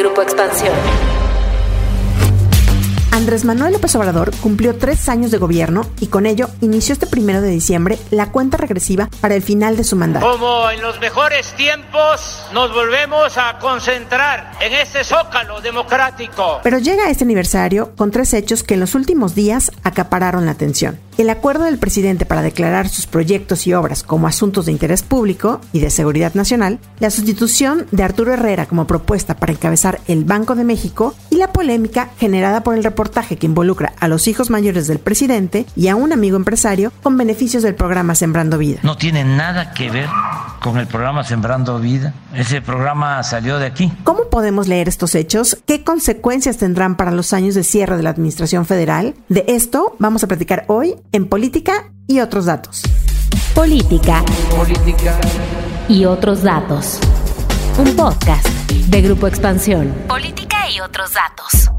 Grupo Expansión. Andrés Manuel López Obrador cumplió tres años de gobierno y con ello inició este primero de diciembre la cuenta regresiva para el final de su mandato. Como en los mejores tiempos nos volvemos a concentrar en este zócalo democrático. Pero llega este aniversario con tres hechos que en los últimos días acapararon la atención el acuerdo del presidente para declarar sus proyectos y obras como asuntos de interés público y de seguridad nacional, la sustitución de Arturo Herrera como propuesta para encabezar el Banco de México y la polémica generada por el reportaje que involucra a los hijos mayores del presidente y a un amigo empresario con beneficios del programa Sembrando Vida. No tiene nada que ver con el programa Sembrando Vida. Ese programa salió de aquí. ¿Cómo podemos leer estos hechos? ¿Qué consecuencias tendrán para los años de cierre de la Administración Federal? De esto vamos a platicar hoy en Política y otros datos. Política. Política. Y otros datos. Un podcast de Grupo Expansión. Política y otros datos.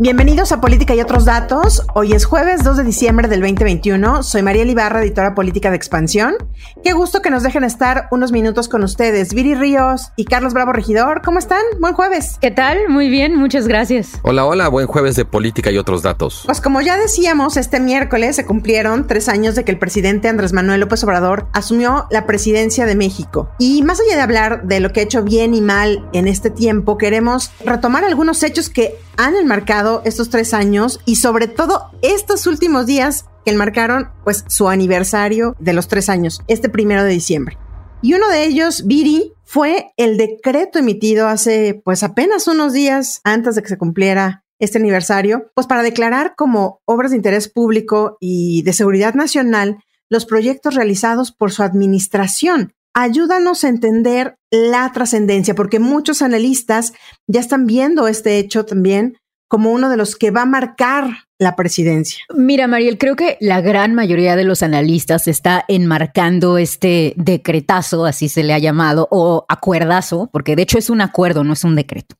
Bienvenidos a Política y otros datos. Hoy es jueves 2 de diciembre del 2021. Soy María Libarra, editora política de Expansión. Qué gusto que nos dejen estar unos minutos con ustedes. Viri Ríos y Carlos Bravo Regidor, ¿cómo están? Buen jueves. ¿Qué tal? Muy bien, muchas gracias. Hola, hola, buen jueves de Política y otros datos. Pues como ya decíamos, este miércoles se cumplieron tres años de que el presidente Andrés Manuel López Obrador asumió la presidencia de México. Y más allá de hablar de lo que ha hecho bien y mal en este tiempo, queremos retomar algunos hechos que han enmarcado estos tres años y sobre todo estos últimos días que enmarcaron pues su aniversario de los tres años, este primero de diciembre. Y uno de ellos, Viri, fue el decreto emitido hace pues apenas unos días antes de que se cumpliera este aniversario, pues para declarar como obras de interés público y de seguridad nacional los proyectos realizados por su administración ayúdanos a entender la trascendencia, porque muchos analistas ya están viendo este hecho también como uno de los que va a marcar la presidencia. Mira, Mariel, creo que la gran mayoría de los analistas está enmarcando este decretazo, así se le ha llamado, o acuerdazo, porque de hecho es un acuerdo, no es un decreto,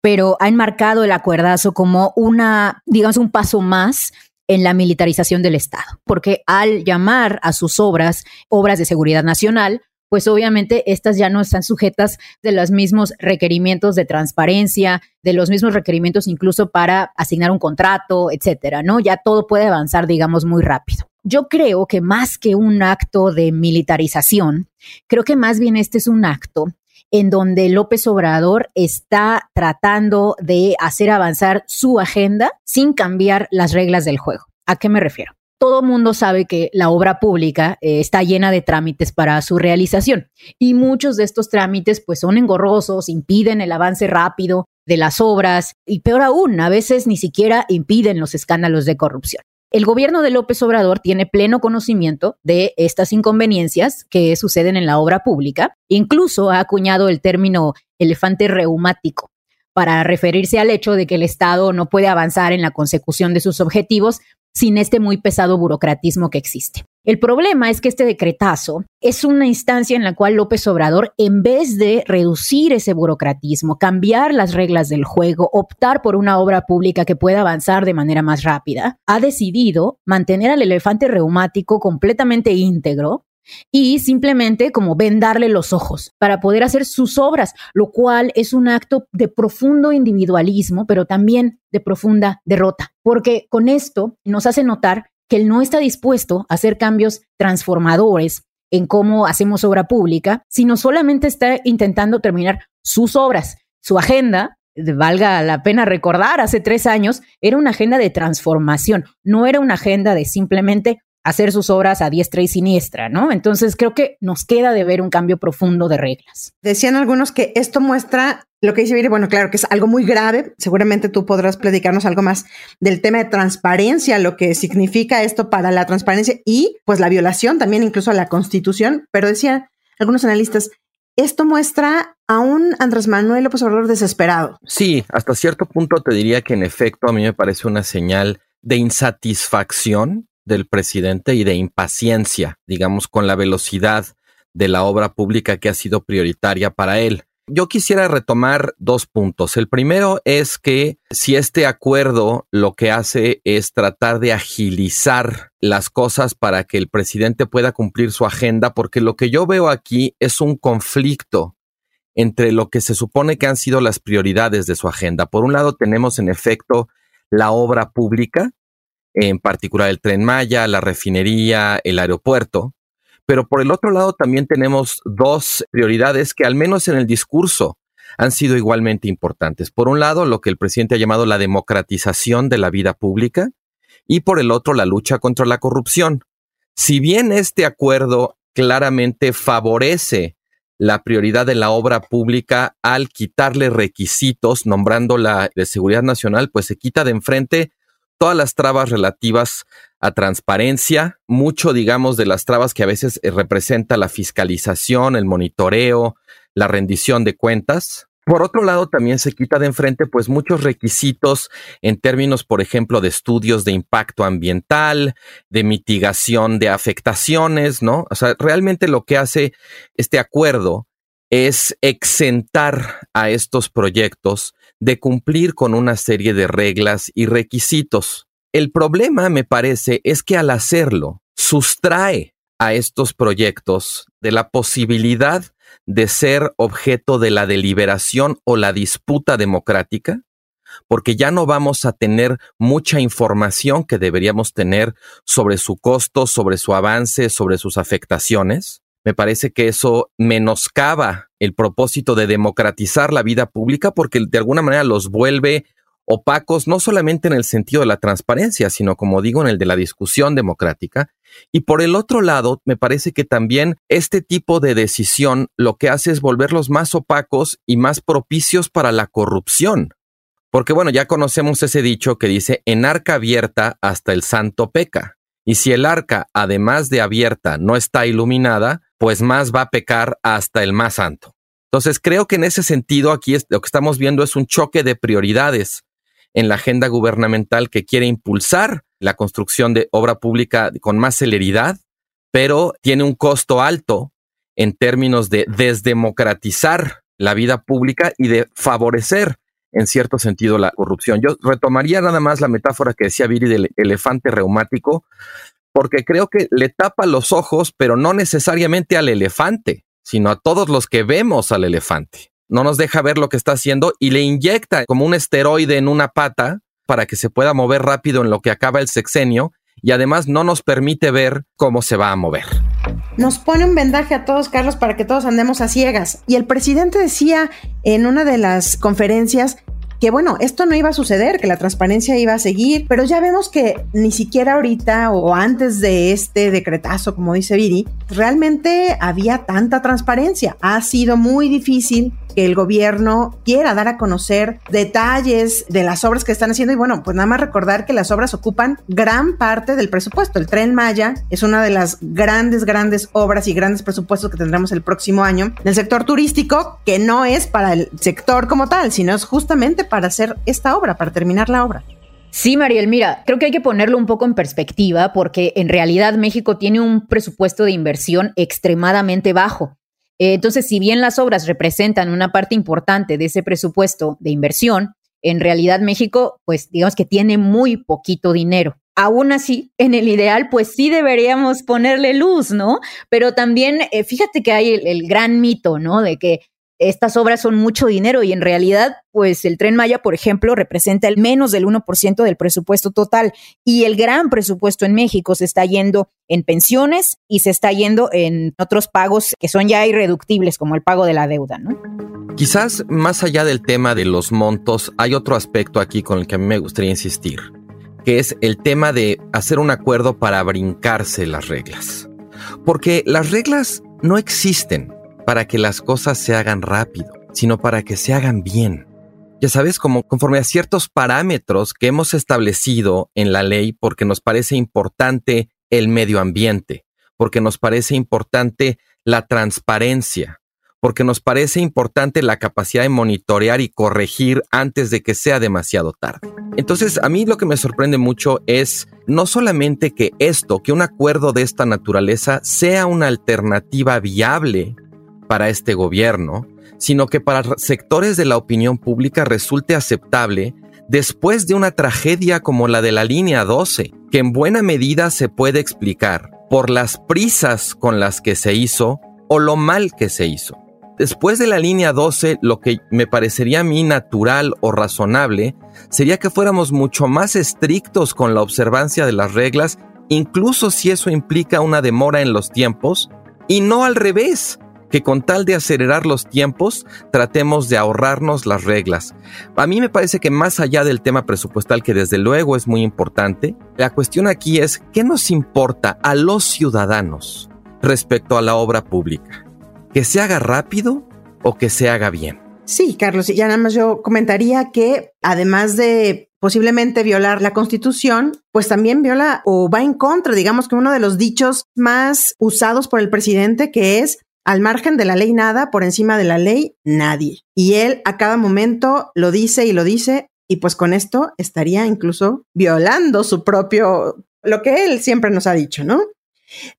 pero ha enmarcado el acuerdazo como una, digamos, un paso más en la militarización del Estado, porque al llamar a sus obras obras de seguridad nacional, pues obviamente estas ya no están sujetas de los mismos requerimientos de transparencia, de los mismos requerimientos incluso para asignar un contrato, etcétera, ¿no? Ya todo puede avanzar, digamos, muy rápido. Yo creo que más que un acto de militarización, creo que más bien este es un acto en donde López Obrador está tratando de hacer avanzar su agenda sin cambiar las reglas del juego. ¿A qué me refiero? Todo mundo sabe que la obra pública eh, está llena de trámites para su realización y muchos de estos trámites pues son engorrosos, impiden el avance rápido de las obras y peor aún, a veces ni siquiera impiden los escándalos de corrupción. El gobierno de López Obrador tiene pleno conocimiento de estas inconveniencias que suceden en la obra pública, incluso ha acuñado el término elefante reumático para referirse al hecho de que el Estado no puede avanzar en la consecución de sus objetivos sin este muy pesado burocratismo que existe. El problema es que este decretazo es una instancia en la cual López Obrador, en vez de reducir ese burocratismo, cambiar las reglas del juego, optar por una obra pública que pueda avanzar de manera más rápida, ha decidido mantener al elefante reumático completamente íntegro y simplemente como vendarle los ojos para poder hacer sus obras, lo cual es un acto de profundo individualismo, pero también de profunda derrota, porque con esto nos hace notar que él no está dispuesto a hacer cambios transformadores en cómo hacemos obra pública, sino solamente está intentando terminar sus obras, su agenda. Valga la pena recordar, hace tres años era una agenda de transformación, no era una agenda de simplemente hacer sus obras a diestra y siniestra, ¿no? Entonces creo que nos queda de ver un cambio profundo de reglas. Decían algunos que esto muestra lo que dice Viri, bueno, claro que es algo muy grave, seguramente tú podrás platicarnos algo más del tema de transparencia, lo que significa esto para la transparencia y pues la violación también incluso a la constitución, pero decían algunos analistas, esto muestra a un Andrés Manuel López Obrador desesperado. Sí, hasta cierto punto te diría que en efecto a mí me parece una señal de insatisfacción del presidente y de impaciencia, digamos, con la velocidad de la obra pública que ha sido prioritaria para él. Yo quisiera retomar dos puntos. El primero es que si este acuerdo lo que hace es tratar de agilizar las cosas para que el presidente pueda cumplir su agenda, porque lo que yo veo aquí es un conflicto entre lo que se supone que han sido las prioridades de su agenda. Por un lado tenemos en efecto la obra pública, en particular el tren Maya, la refinería, el aeropuerto, pero por el otro lado también tenemos dos prioridades que al menos en el discurso han sido igualmente importantes. Por un lado, lo que el presidente ha llamado la democratización de la vida pública y por el otro, la lucha contra la corrupción. Si bien este acuerdo claramente favorece la prioridad de la obra pública al quitarle requisitos, nombrándola de seguridad nacional, pues se quita de enfrente todas las trabas relativas a transparencia, mucho, digamos, de las trabas que a veces eh, representa la fiscalización, el monitoreo, la rendición de cuentas. Por otro lado, también se quita de enfrente pues muchos requisitos en términos, por ejemplo, de estudios de impacto ambiental, de mitigación de afectaciones, ¿no? O sea, realmente lo que hace este acuerdo es exentar a estos proyectos de cumplir con una serie de reglas y requisitos. El problema, me parece, es que al hacerlo, sustrae a estos proyectos de la posibilidad de ser objeto de la deliberación o la disputa democrática, porque ya no vamos a tener mucha información que deberíamos tener sobre su costo, sobre su avance, sobre sus afectaciones. Me parece que eso menoscaba el propósito de democratizar la vida pública porque de alguna manera los vuelve opacos, no solamente en el sentido de la transparencia, sino como digo, en el de la discusión democrática. Y por el otro lado, me parece que también este tipo de decisión lo que hace es volverlos más opacos y más propicios para la corrupción. Porque bueno, ya conocemos ese dicho que dice, en arca abierta hasta el santo peca. Y si el arca, además de abierta, no está iluminada, pues más va a pecar hasta el más santo. Entonces creo que en ese sentido aquí lo que estamos viendo es un choque de prioridades en la agenda gubernamental que quiere impulsar la construcción de obra pública con más celeridad, pero tiene un costo alto en términos de desdemocratizar la vida pública y de favorecer en cierto sentido la corrupción. Yo retomaría nada más la metáfora que decía Viri del elefante reumático, porque creo que le tapa los ojos, pero no necesariamente al elefante, sino a todos los que vemos al elefante no nos deja ver lo que está haciendo y le inyecta como un esteroide en una pata para que se pueda mover rápido en lo que acaba el sexenio y además no nos permite ver cómo se va a mover. Nos pone un vendaje a todos, Carlos, para que todos andemos a ciegas. Y el presidente decía en una de las conferencias que bueno, esto no iba a suceder, que la transparencia iba a seguir, pero ya vemos que ni siquiera ahorita o antes de este decretazo, como dice Viri, realmente había tanta transparencia. Ha sido muy difícil que el gobierno quiera dar a conocer detalles de las obras que están haciendo y bueno, pues nada más recordar que las obras ocupan gran parte del presupuesto. El tren Maya es una de las grandes, grandes obras y grandes presupuestos que tendremos el próximo año del sector turístico, que no es para el sector como tal, sino es justamente para hacer esta obra, para terminar la obra. Sí, Mariel, mira, creo que hay que ponerlo un poco en perspectiva porque en realidad México tiene un presupuesto de inversión extremadamente bajo. Eh, entonces, si bien las obras representan una parte importante de ese presupuesto de inversión, en realidad México, pues digamos que tiene muy poquito dinero. Aún así, en el ideal, pues sí deberíamos ponerle luz, ¿no? Pero también, eh, fíjate que hay el, gran mito, ¿no? De que estas obras son mucho dinero y en realidad, pues el tren Maya, por ejemplo, representa el menos del 1% del presupuesto total y el gran presupuesto en México se está yendo en pensiones y se está yendo en otros pagos que son ya irreductibles, como el pago de la deuda, ¿no? Quizás más allá del tema de los montos, hay otro aspecto aquí con el que a mí me gustaría insistir, que es el tema de hacer un acuerdo para brincarse las reglas. Porque las reglas no existen para que las cosas se hagan rápido, sino para que se hagan bien. Ya sabes, como conforme a ciertos parámetros que hemos establecido en la ley porque nos parece importante el medio ambiente, porque nos parece importante la transparencia, porque nos parece importante la capacidad de monitorear y corregir antes de que sea demasiado tarde. Entonces, a mí lo que me sorprende mucho es no solamente que esto, que un acuerdo de esta naturaleza sea una alternativa viable para este gobierno, sino que para sectores de la opinión pública resulte aceptable después de una tragedia como la de la línea 12, que en buena medida se puede explicar por las prisas con las que se hizo o lo mal que se hizo. Después de la línea 12, lo que me parecería a mí natural o razonable sería que fuéramos mucho más estrictos con la observancia de las reglas, incluso si eso implica una demora en los tiempos, y no al revés, que con tal de acelerar los tiempos, tratemos de ahorrarnos las reglas. A mí me parece que más allá del tema presupuestal, que desde luego es muy importante, la cuestión aquí es qué nos importa a los ciudadanos respecto a la obra pública. ¿Que se haga rápido o que se haga bien? Sí, Carlos, y ya nada más yo comentaría que además de posiblemente violar la constitución, pues también viola o va en contra, digamos que uno de los dichos más usados por el presidente, que es al margen de la ley nada, por encima de la ley nadie. Y él a cada momento lo dice y lo dice, y pues con esto estaría incluso violando su propio, lo que él siempre nos ha dicho, ¿no?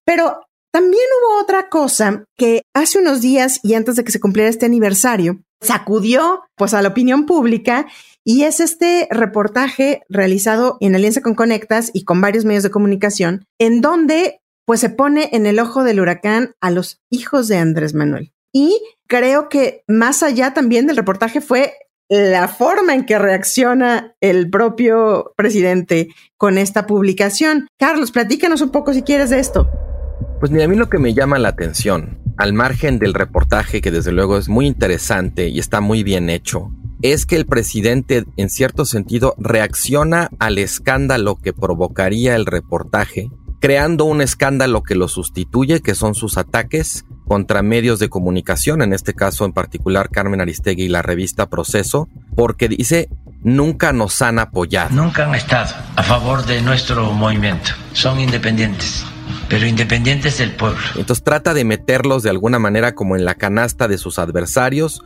Pero también hubo otra cosa que hace unos días y antes de que se cumpliera este aniversario, sacudió pues a la opinión pública y es este reportaje realizado en alianza con Conectas y con varios medios de comunicación, en donde pues se pone en el ojo del huracán a los hijos de Andrés Manuel. Y creo que más allá también del reportaje fue la forma en que reacciona el propio presidente con esta publicación. Carlos, platícanos un poco si quieres de esto. Pues mira, a mí lo que me llama la atención, al margen del reportaje, que desde luego es muy interesante y está muy bien hecho, es que el presidente, en cierto sentido, reacciona al escándalo que provocaría el reportaje creando un escándalo que lo sustituye, que son sus ataques contra medios de comunicación, en este caso en particular Carmen Aristegui y la revista Proceso, porque dice, nunca nos han apoyado. Nunca han estado a favor de nuestro movimiento, son independientes pero independientes del pueblo. Entonces trata de meterlos de alguna manera como en la canasta de sus adversarios.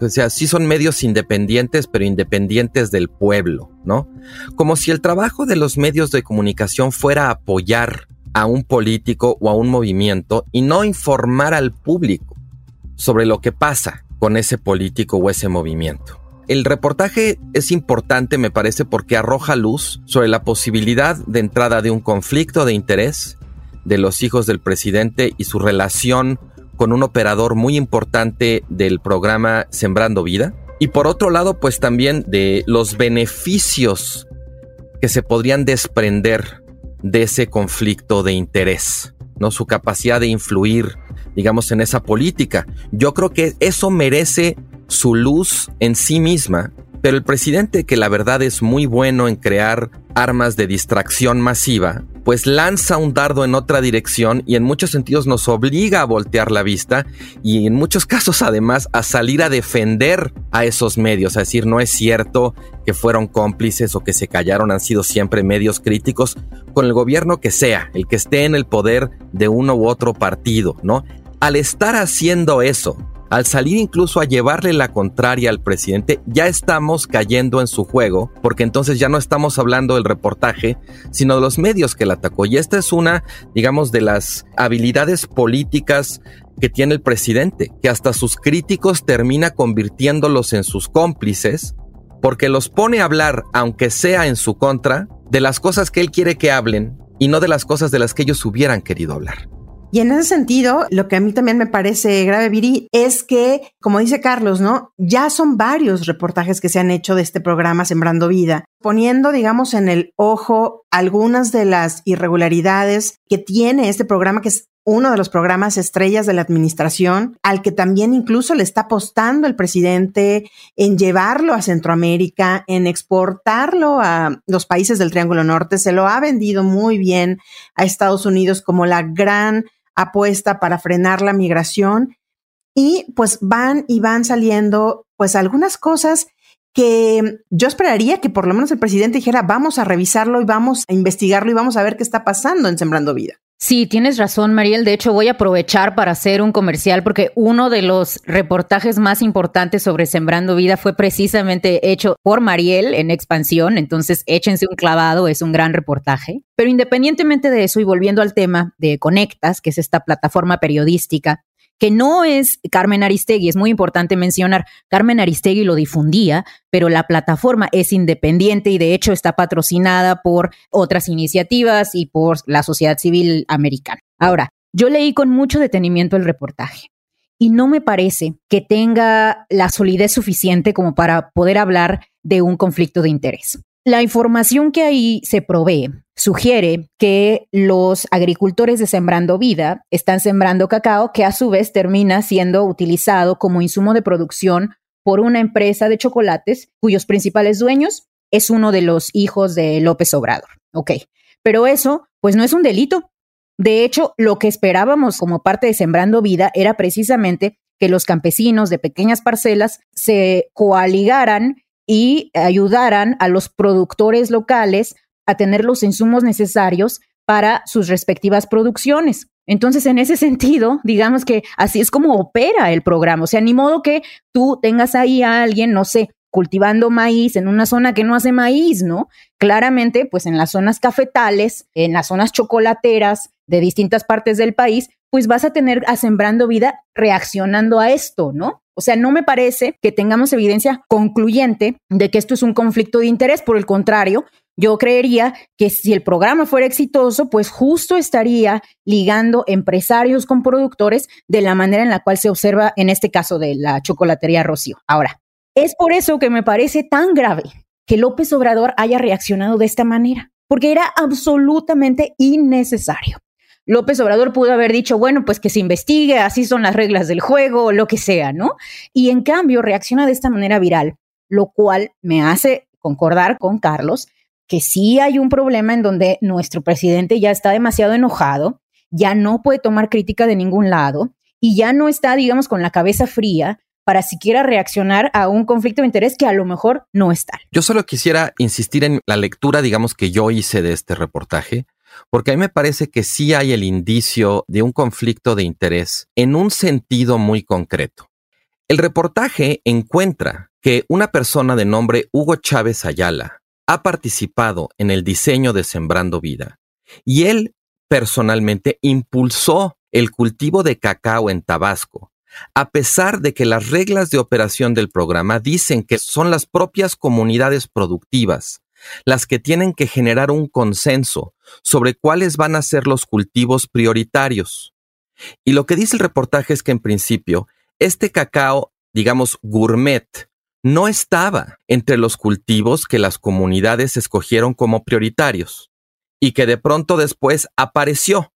O sea, sí son medios independientes, pero independientes del pueblo, ¿no? Como si el trabajo de los medios de comunicación fuera apoyar a un político o a un movimiento y no informar al público sobre lo que pasa con ese político o ese movimiento. El reportaje es importante, me parece, porque arroja luz sobre la posibilidad de entrada de un conflicto de interés de los hijos del presidente y su relación con un operador muy importante del programa Sembrando Vida. Y por otro lado, pues también de los beneficios que se podrían desprender de ese conflicto de interés, ¿no? Su capacidad de influir, digamos, en esa política. Yo creo que eso merece su luz en sí misma, pero el presidente, que la verdad es muy bueno en crear armas de distracción masiva, pues lanza un dardo en otra dirección y en muchos sentidos nos obliga a voltear la vista y en muchos casos además a salir a defender a esos medios, a decir no es cierto que fueron cómplices o que se callaron, han sido siempre medios críticos con el gobierno que sea, el que esté en el poder de uno u otro partido, ¿no? Al estar haciendo eso, al salir incluso a llevarle la contraria al presidente, ya estamos cayendo en su juego, porque entonces ya no estamos hablando del reportaje, sino de los medios que la atacó. Y esta es una, digamos, de las habilidades políticas que tiene el presidente, que hasta sus críticos termina convirtiéndolos en sus cómplices, porque los pone a hablar, aunque sea en su contra, de las cosas que él quiere que hablen y no de las cosas de las que ellos hubieran querido hablar. Y en ese sentido, lo que a mí también me parece grave, Viri, es que, como dice Carlos, ¿no? Ya son varios reportajes que se han hecho de este programa Sembrando Vida, poniendo, digamos, en el ojo algunas de las irregularidades que tiene este programa, que es uno de los programas estrellas de la administración, al que también incluso le está apostando el presidente en llevarlo a Centroamérica, en exportarlo a los países del Triángulo Norte. Se lo ha vendido muy bien a Estados Unidos como la gran apuesta para frenar la migración y pues van y van saliendo pues algunas cosas que yo esperaría que por lo menos el presidente dijera vamos a revisarlo y vamos a investigarlo y vamos a ver qué está pasando en Sembrando Vida. Sí, tienes razón, Mariel. De hecho, voy a aprovechar para hacer un comercial porque uno de los reportajes más importantes sobre Sembrando Vida fue precisamente hecho por Mariel en expansión. Entonces, échense un clavado, es un gran reportaje. Pero independientemente de eso y volviendo al tema de Conectas, que es esta plataforma periodística que no es Carmen Aristegui, es muy importante mencionar, Carmen Aristegui lo difundía, pero la plataforma es independiente y de hecho está patrocinada por otras iniciativas y por la sociedad civil americana. Ahora, yo leí con mucho detenimiento el reportaje y no me parece que tenga la solidez suficiente como para poder hablar de un conflicto de interés. La información que ahí se provee sugiere que los agricultores de Sembrando Vida están sembrando cacao que a su vez termina siendo utilizado como insumo de producción por una empresa de chocolates cuyos principales dueños es uno de los hijos de López Obrador. Ok, pero eso pues no es un delito. De hecho, lo que esperábamos como parte de Sembrando Vida era precisamente que los campesinos de pequeñas parcelas se coaligaran y ayudaran a los productores locales a tener los insumos necesarios para sus respectivas producciones. Entonces, en ese sentido, digamos que así es como opera el programa. O sea, ni modo que tú tengas ahí a alguien, no sé, cultivando maíz en una zona que no hace maíz, ¿no? Claramente, pues en las zonas cafetales, en las zonas chocolateras de distintas partes del país, pues vas a tener a Sembrando Vida reaccionando a esto, ¿no? O sea, no me parece que tengamos evidencia concluyente de que esto es un conflicto de interés, por el contrario, yo creería que si el programa fuera exitoso, pues justo estaría ligando empresarios con productores de la manera en la cual se observa en este caso de la chocolatería Rocío. Ahora, es por eso que me parece tan grave que López Obrador haya reaccionado de esta manera, porque era absolutamente innecesario. López Obrador pudo haber dicho, bueno, pues que se investigue, así son las reglas del juego, lo que sea, ¿no? Y en cambio reacciona de esta manera viral, lo cual me hace concordar con Carlos que sí hay un problema en donde nuestro presidente ya está demasiado enojado, ya no puede tomar crítica de ningún lado y ya no está, digamos, con la cabeza fría para siquiera reaccionar a un conflicto de interés que a lo mejor no está. Yo solo quisiera insistir en la lectura, digamos, que yo hice de este reportaje, porque a mí me parece que sí hay el indicio de un conflicto de interés en un sentido muy concreto. El reportaje encuentra que una persona de nombre Hugo Chávez Ayala ha participado en el diseño de Sembrando Vida y él personalmente impulsó el cultivo de cacao en Tabasco, a pesar de que las reglas de operación del programa dicen que son las propias comunidades productivas las que tienen que generar un consenso sobre cuáles van a ser los cultivos prioritarios. Y lo que dice el reportaje es que en principio, este cacao, digamos, gourmet, no estaba entre los cultivos que las comunidades escogieron como prioritarios y que de pronto después apareció.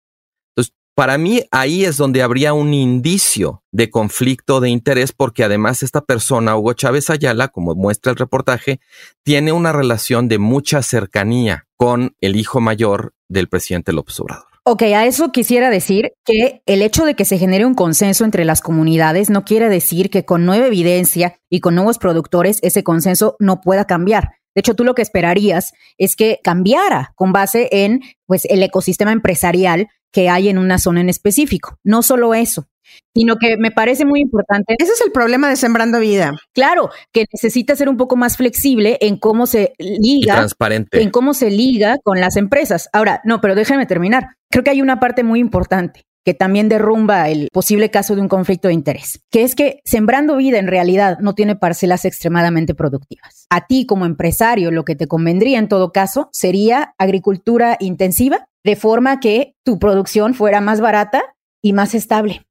Para mí ahí es donde habría un indicio de conflicto de interés porque además esta persona, Hugo Chávez Ayala, como muestra el reportaje, tiene una relación de mucha cercanía con el hijo mayor del presidente López Obrador. Ok, a eso quisiera decir que el hecho de que se genere un consenso entre las comunidades no quiere decir que con nueva evidencia y con nuevos productores ese consenso no pueda cambiar. De hecho, tú lo que esperarías es que cambiara con base en pues el ecosistema empresarial que hay en una zona en específico. No solo eso, sino que me parece muy importante. Ese es el problema de Sembrando Vida. Claro, que necesita ser un poco más flexible en cómo se liga, transparente. en cómo se liga con las empresas. Ahora, no, pero déjame terminar. Creo que hay una parte muy importante que también derrumba el posible caso de un conflicto de interés, que es que Sembrando Vida en realidad no tiene parcelas extremadamente productivas. A ti como empresario lo que te convendría en todo caso sería agricultura intensiva, de forma que tu producción fuera más barata y más estable.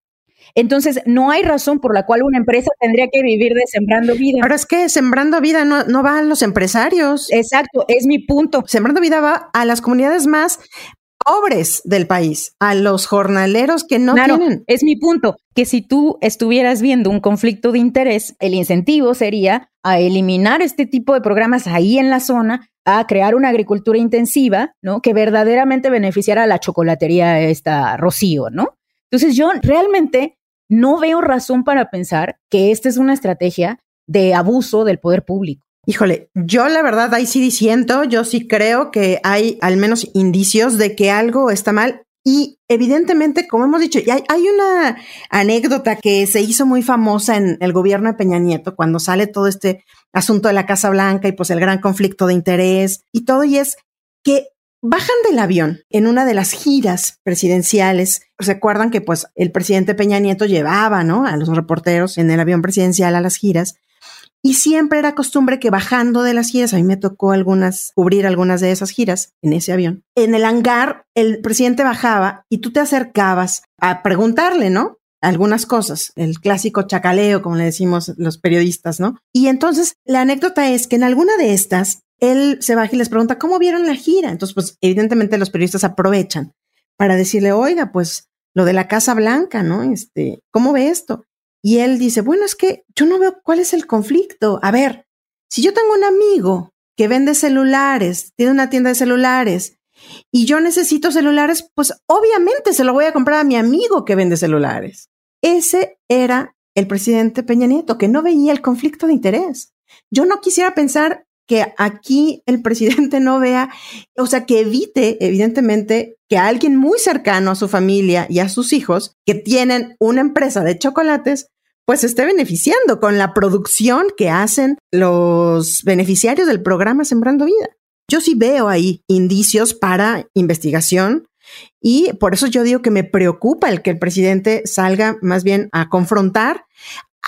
Entonces, no hay razón por la cual una empresa tendría que vivir de sembrando vida. Pero es que sembrando vida no, no va a los empresarios. Exacto, es mi punto. Sembrando vida va a las comunidades más pobres del país, a los jornaleros que no claro, tienen. Es mi punto, que si tú estuvieras viendo un conflicto de interés, el incentivo sería a eliminar este tipo de programas ahí en la zona, a crear una agricultura intensiva, ¿no? Que verdaderamente beneficiara a la chocolatería esta Rocío, ¿no? Entonces yo realmente no veo razón para pensar que esta es una estrategia de abuso del poder público. Híjole, yo la verdad ahí sí disiento, yo sí creo que hay al menos indicios de que algo está mal y evidentemente, como hemos dicho, hay, una anécdota que se hizo muy famosa en el gobierno de Peña Nieto cuando sale todo este asunto de la Casa Blanca y pues el gran conflicto de interés y todo, y es que bajan del avión en una de las giras presidenciales. ¿Se acuerdan que pues el presidente Peña Nieto llevaba, ¿no? A los reporteros en el avión presidencial a las giras y siempre era costumbre que bajando de las giras, a mí me tocó algunas, cubrir algunas de esas giras en ese avión. En el hangar, el presidente bajaba y tú te acercabas a preguntarle, ¿no? algunas cosas, el clásico chacaleo, como le decimos los periodistas, ¿no? Y entonces la anécdota es que en alguna de estas, él se baja y les pregunta, ¿cómo vieron la gira? Entonces, pues evidentemente los periodistas aprovechan para decirle, oiga, pues lo de la Casa Blanca, ¿no? Este, ¿cómo ve esto? Y él dice, bueno, es que yo no veo cuál es el conflicto. A ver, si yo tengo un amigo que vende celulares, tiene una tienda de celulares, y yo necesito celulares, pues obviamente se lo voy a comprar a mi amigo que vende celulares. Ese era el presidente Peña Nieto, que no veía el conflicto de interés. Yo no quisiera pensar que aquí el presidente no vea, o sea, que evite, evidentemente, que alguien muy cercano a su familia y a sus hijos, que tienen una empresa de chocolates, pues esté beneficiando con la producción que hacen los beneficiarios del programa Sembrando Vida. Yo sí veo ahí indicios para investigación y por eso yo digo que me preocupa el que el presidente salga más bien a confrontar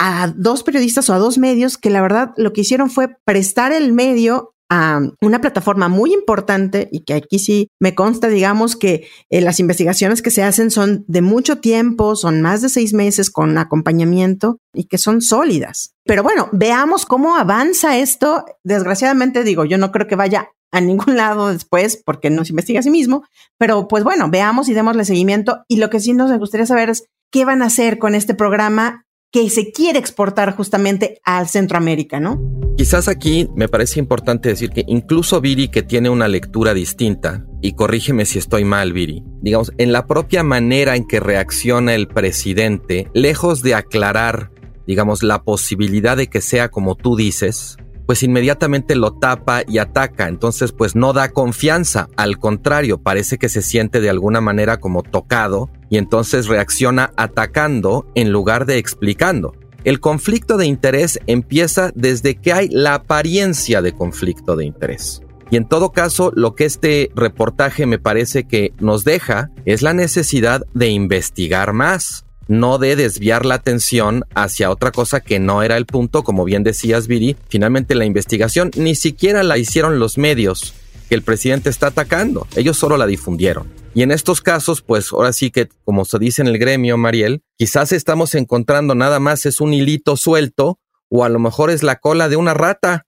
a dos periodistas o a dos medios que la verdad lo que hicieron fue prestar el medio a una plataforma muy importante y que aquí sí me consta, digamos, que eh, las investigaciones que se hacen son de mucho tiempo, son más de seis meses con acompañamiento y que son sólidas. Pero bueno, veamos cómo avanza esto. Desgraciadamente digo, yo no creo que vaya a ningún lado después porque no se investiga a sí mismo, pero pues bueno, veamos y démosle seguimiento. Y lo que sí nos gustaría saber es qué van a hacer con este programa que se quiere exportar justamente al Centroamérica, ¿no? Quizás aquí me parece importante decir que incluso Viri, que tiene una lectura distinta, y corrígeme si estoy mal, Viri, digamos, en la propia manera en que reacciona el presidente, lejos de aclarar, digamos, la posibilidad de que sea como tú dices, pues inmediatamente lo tapa y ataca, entonces pues no da confianza, al contrario, parece que se siente de alguna manera como tocado y entonces reacciona atacando en lugar de explicando. El conflicto de interés empieza desde que hay la apariencia de conflicto de interés. Y en todo caso, lo que este reportaje me parece que nos deja es la necesidad de investigar más no de desviar la atención hacia otra cosa que no era el punto, como bien decías, Viri. Finalmente la investigación ni siquiera la hicieron los medios que el presidente está atacando, ellos solo la difundieron. Y en estos casos, pues ahora sí que, como se dice en el gremio, Mariel, quizás estamos encontrando nada más es un hilito suelto o a lo mejor es la cola de una rata.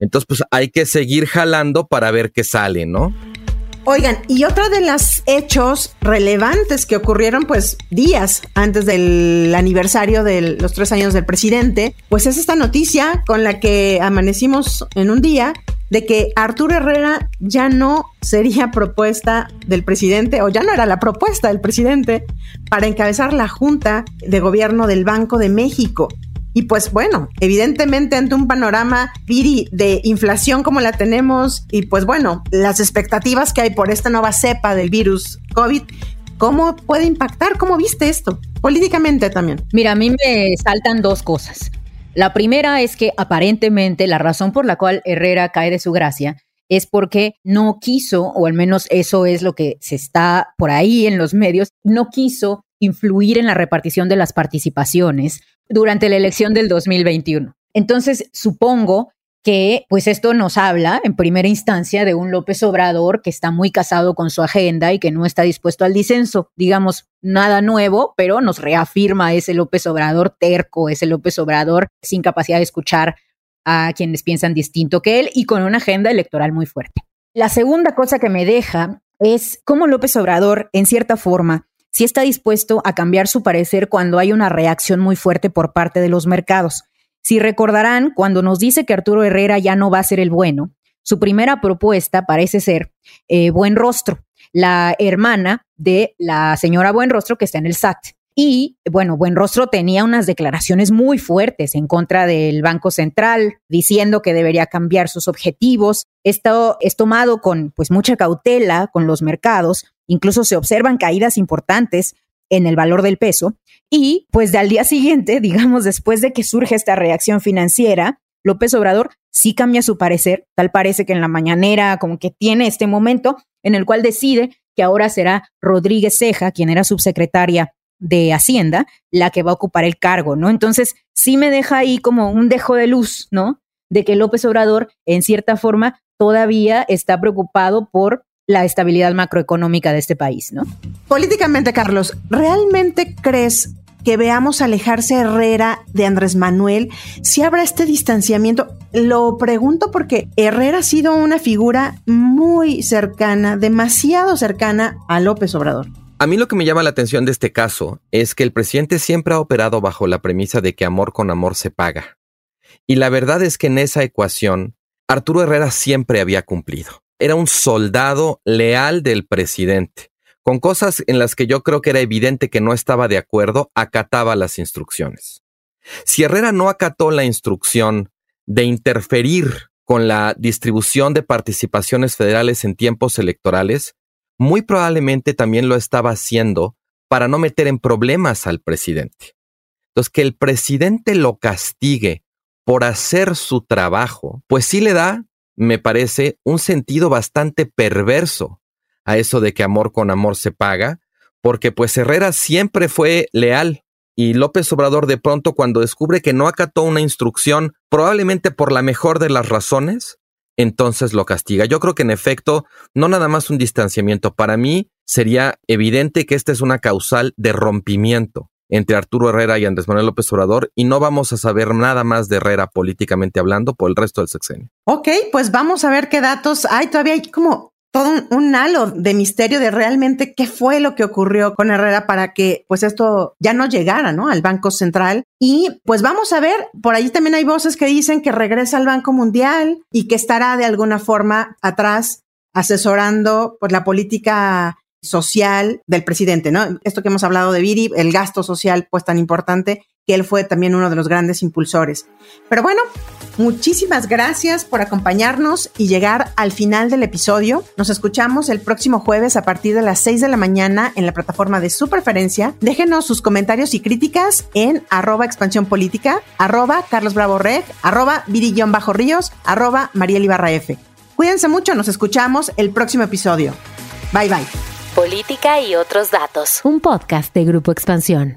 Entonces, pues hay que seguir jalando para ver qué sale, ¿no? Oigan, y otro de los hechos relevantes que ocurrieron pues días antes del aniversario de los tres años del presidente, pues es esta noticia con la que amanecimos en un día de que Arturo Herrera ya no sería propuesta del presidente o ya no era la propuesta del presidente para encabezar la Junta de Gobierno del Banco de México. Y pues bueno, evidentemente ante un panorama Viri de inflación como la tenemos y pues bueno, las expectativas que hay por esta nueva cepa del virus COVID, ¿cómo puede impactar? ¿Cómo viste esto? Políticamente también. Mira, a mí me saltan dos cosas. La primera es que aparentemente la razón por la cual Herrera cae de su gracia es porque no quiso, o al menos eso es lo que se está por ahí en los medios, no quiso influir en la repartición de las participaciones durante la elección del 2021. Entonces, supongo que pues esto nos habla en primera instancia de un López Obrador que está muy casado con su agenda y que no está dispuesto al disenso. Digamos, nada nuevo, pero nos reafirma ese López Obrador terco, ese López Obrador sin capacidad de escuchar a quienes piensan distinto que él y con una agenda electoral muy fuerte. La segunda cosa que me deja es cómo López Obrador, en cierta forma, si está dispuesto a cambiar su parecer cuando hay una reacción muy fuerte por parte de los mercados. Si recordarán, cuando nos dice que Arturo Herrera ya no va a ser el bueno, su primera propuesta parece ser eh, Buen Rostro, la hermana de la señora Buen Rostro que está en el SAT. Y bueno, Buenrostro tenía unas declaraciones muy fuertes en contra del Banco Central, diciendo que debería cambiar sus objetivos. Esto es tomado con pues mucha cautela con los mercados, incluso se observan caídas importantes en el valor del peso. Y pues al día siguiente, digamos después de que surge esta reacción financiera, López Obrador sí cambia su parecer, tal parece que en la mañanera como que tiene este momento en el cual decide que ahora será Rodríguez Ceja, quien era subsecretaria de Hacienda la que va a ocupar el cargo, ¿no? Entonces, sí me deja ahí como un dejo de luz, ¿no? De que López Obrador, en cierta forma, todavía está preocupado por la estabilidad macroeconómica de este país, ¿no? Políticamente, Carlos, ¿realmente crees que veamos alejarse Herrera de Andrés Manuel? Si habrá este distanciamiento, lo pregunto porque Herrera ha sido una figura muy cercana, demasiado cercana a López Obrador. A mí lo que me llama la atención de este caso es que el presidente siempre ha operado bajo la premisa de que amor con amor se paga. Y la verdad es que en esa ecuación, Arturo Herrera siempre había cumplido. Era un soldado leal del presidente. Con cosas en las que yo creo que era evidente que no estaba de acuerdo, acataba las instrucciones. Si Herrera no acató la instrucción de interferir con la distribución de participaciones federales en tiempos electorales, muy probablemente también lo estaba haciendo para no meter en problemas al presidente. Entonces, que el presidente lo castigue por hacer su trabajo, pues sí le da, me parece, un sentido bastante perverso a eso de que amor con amor se paga, porque pues Herrera siempre fue leal y López Obrador de pronto cuando descubre que no acató una instrucción, probablemente por la mejor de las razones, entonces lo castiga. Yo creo que en efecto, no nada más un distanciamiento. Para mí sería evidente que esta es una causal de rompimiento entre Arturo Herrera y Andrés Manuel López Obrador y no vamos a saber nada más de Herrera políticamente hablando por el resto del sexenio. Ok, pues vamos a ver qué datos hay. Todavía hay como todo un, halo de misterio de realmente qué fue lo que ocurrió con Herrera para que pues esto ya no llegara, ¿no? Al Banco Central. Y pues vamos a ver, por ahí también hay voces que dicen que regresa al Banco Mundial y que estará de alguna forma atrás asesorando por la política social del presidente, ¿no? Esto que hemos hablado de Viri, el gasto social pues tan importante, que él fue también uno de los grandes impulsores. Pero bueno, muchísimas gracias por acompañarnos y llegar al final del episodio. Nos escuchamos el próximo jueves a partir de las 6 de la mañana en la plataforma de su preferencia. Déjenos sus comentarios y críticas en arroba expansión política, arroba Carlos Bravo Red, arroba Bajo Ríos, arroba Mariel Ibarra F. Cuídense mucho, nos escuchamos el próximo episodio. Bye bye. Política y otros datos. Un podcast de Grupo Expansión.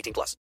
18 plus.